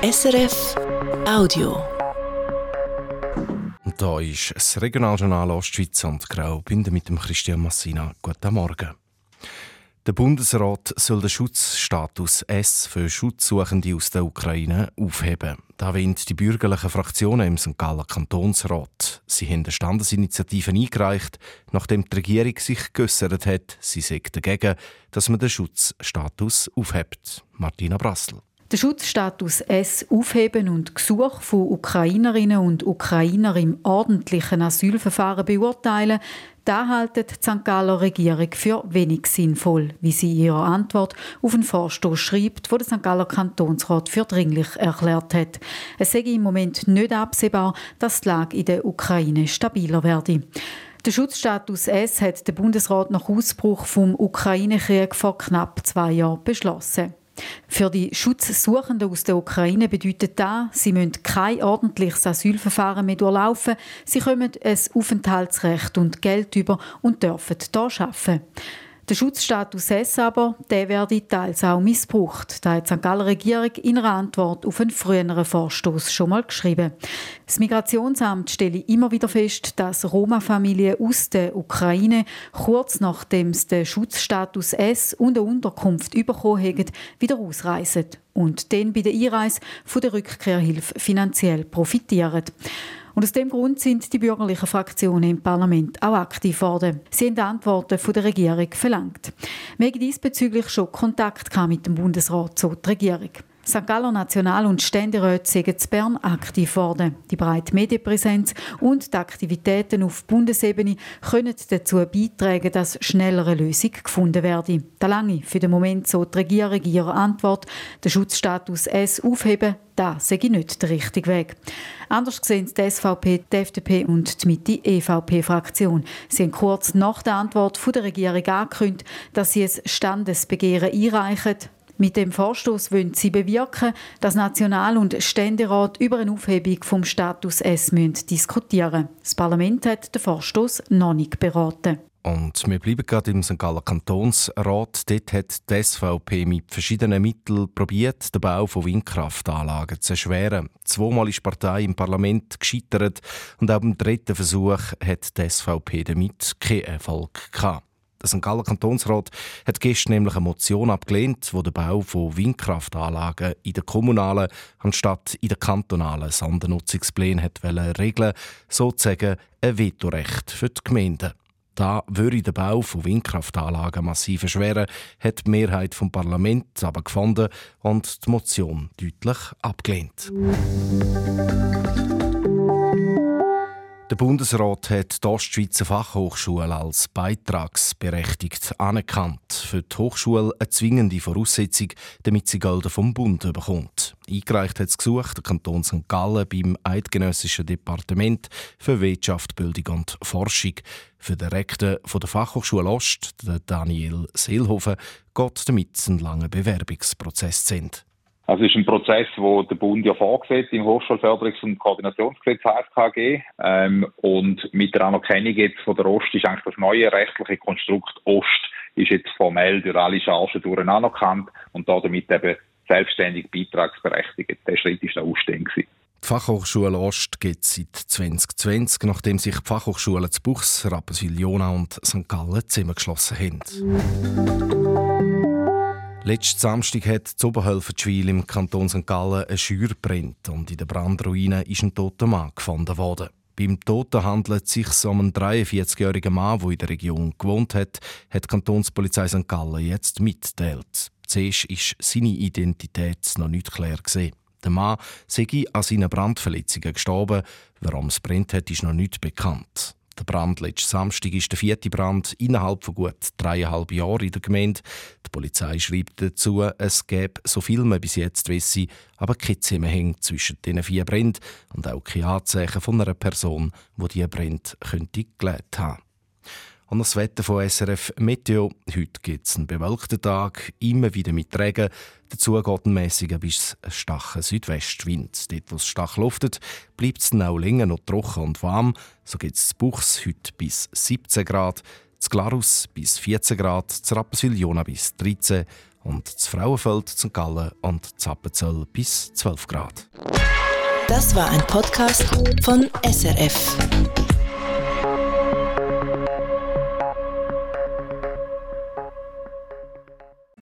SRF Audio. Und da ist das Regionaljournal Ostschweiz und Graubünden mit dem Christian Massina. Guten Morgen. Der Bundesrat soll den Schutzstatus S für Schutzsuchende aus der Ukraine aufheben. Da wollen die bürgerlichen Fraktionen im St. Galler Kantonsrat. Sie haben eine Standesinitiative eingereicht, nachdem die Regierung sich geäussert hat, sie sei dagegen, dass man den Schutzstatus aufhebt. Martina Brassel. Den Schutzstatus S aufheben und Gesuch von Ukrainerinnen und Ukrainer im ordentlichen Asylverfahren beurteilen, da halten die St. Galler Regierung für wenig sinnvoll, wie sie in ihrer Antwort auf einen Vorstoß schreibt, wo der St. Galler Kantonsrat für dringlich erklärt hat. Es sei im Moment nicht absehbar, dass die Lage in der Ukraine stabiler werde. Der Schutzstatus S hat der Bundesrat nach Ausbruch vom Ukraine-Krieg vor knapp zwei Jahren beschlossen. Für die Schutzsuchenden aus der Ukraine bedeutet das, sie müssen kein ordentliches Asylverfahren mehr durchlaufen, sie kommen ein Aufenthaltsrecht und Geld über und dürfen hier arbeiten. Der Schutzstatus S aber, der werde teils auch missbraucht. Da hat die St. Galler Regierung in einer Antwort auf einen früheren Vorstoß schon mal geschrieben. Das Migrationsamt stelle immer wieder fest, dass Roma-Familien aus der Ukraine kurz nachdem sie den Schutzstatus S und eine Unterkunft bekommen haben, wieder ausreisen und dann bei der Einreise von der Rückkehrhilfe finanziell profitieren. Und aus dem Grund sind die bürgerlichen Fraktionen im Parlament auch aktiv geworden. Sie haben Antworten von der Regierung verlangt. Wir haben diesbezüglich schon Kontakt mit dem Bundesrat zur Regierung. St. Galler National- und Ständeräte sind in Bern aktiv geworden. Die breite Medienpräsenz und die Aktivitäten auf Bundesebene können dazu beitragen, dass schneller eine Lösung gefunden werde. Der lange für den Moment so die Regierung in ihrer Antwort, den Schutzstatus S aufheben, das sei nicht der richtige Weg. Anders sehen die SVP, die FDP und die Mitte-EVP-Fraktion. Sie haben kurz nach der Antwort der Regierung angekündigt, dass sie ein Standesbegehren einreichen, mit dem Vorstoß wollen sie bewirken, dass National- und Ständerat über eine Aufhebung vom Status S diskutieren Das Parlament hat den Vorstoß noch nicht beraten. Und wir bleiben gerade im St. Galler Kantonsrat. Dort hat die SVP mit verschiedenen Mitteln probiert, den Bau von Windkraftanlagen zu erschweren. Zweimal ist die Partei im Parlament gescheitert und auch beim dritten Versuch hat die SVP damit keinen Erfolg gehabt. Der St. Galler Kantonsrat hat gestern nämlich eine Motion abgelehnt, die den Bau von Windkraftanlagen in den kommunalen anstatt in den kantonalen Sondernutzungsplänen hat regeln sozusagen ein Vetorecht für die Gemeinden. Da würde der Bau von Windkraftanlagen massiv erschweren, hat die Mehrheit vom Parlament aber gefunden und die Motion deutlich abgelehnt. Der Bundesrat hat die Ostschweizer Fachhochschule als beitragsberechtigt anerkannt. Für die Hochschule eine zwingende Voraussetzung, damit sie Gelder vom Bund bekommt. Eingereicht hat es gesucht der Kanton St. Gallen beim Eidgenössischen Departement für Wirtschaft, Bildung und Forschung. Für den Rektor der Fachhochschule Ost, Daniel Seelhofen, geht damit ein langer Bewerbungsprozess sind. Also es ist ein Prozess, wo der Bund ja vorgesehen im Hochschulförderungs- und Koordinationsgesetz HFKG. Ähm, und mit der Anerkennung jetzt von der Ost ist eigentlich das neue rechtliche Konstrukt Ost ist jetzt formell durch alle Chargen durch anerkannt und damit eben selbstständig beitragsberechtigt. Der Schritt ist da ausstehend Die Fachhochschule Ost gibt es seit 2020, nachdem sich die Fachhochschulen zu Buchs, Rapperswil-Jona und St. Gallen zusammengeschlossen haben. Letzten Samstag hat das Oberhölfertschwil im Kanton St. Gallen eine Schür brennt und in der Brandruine ist ein toter Mann gefunden worden. Beim Toten handelt es sich um einen 43-jährigen Mann, der in der Region gewohnt hat, hat die Kantonspolizei St. Gallen jetzt mitteilt. Zuerst ist seine Identität noch nicht klar gesehen. Der Mann sei an seinen Brandverletzungen gestorben. Warum es brennt hat, ist noch nicht bekannt. Der Brand letzten Samstag ist der vierte Brand innerhalb von gut dreieinhalb Jahren in der Gemeinde. Die Polizei schreibt dazu, es gäbe so viel man bis jetzt wisse, aber kein Zusammenhang zwischen diesen vier Bränden und auch keine Anzeichen von einer Person, die diese Brände gelebt haben. Und das Wetter von SRF Meteo. Heute gibt es einen bewölkten Tag, immer wieder mit Regen. Dazu geht ein mäßiger bis starker Südwestwind. Dort, wo es stark luftet, bleibt es auch länger noch trocken und warm. So gibt es Buchs heute bis 17 Grad, zu Glarus bis 14 Grad, zu Rapperswil-Jona bis 13 und das Frauenfeld, St. Gallen und Zappenzell bis 12 Grad. Das war ein Podcast von SRF.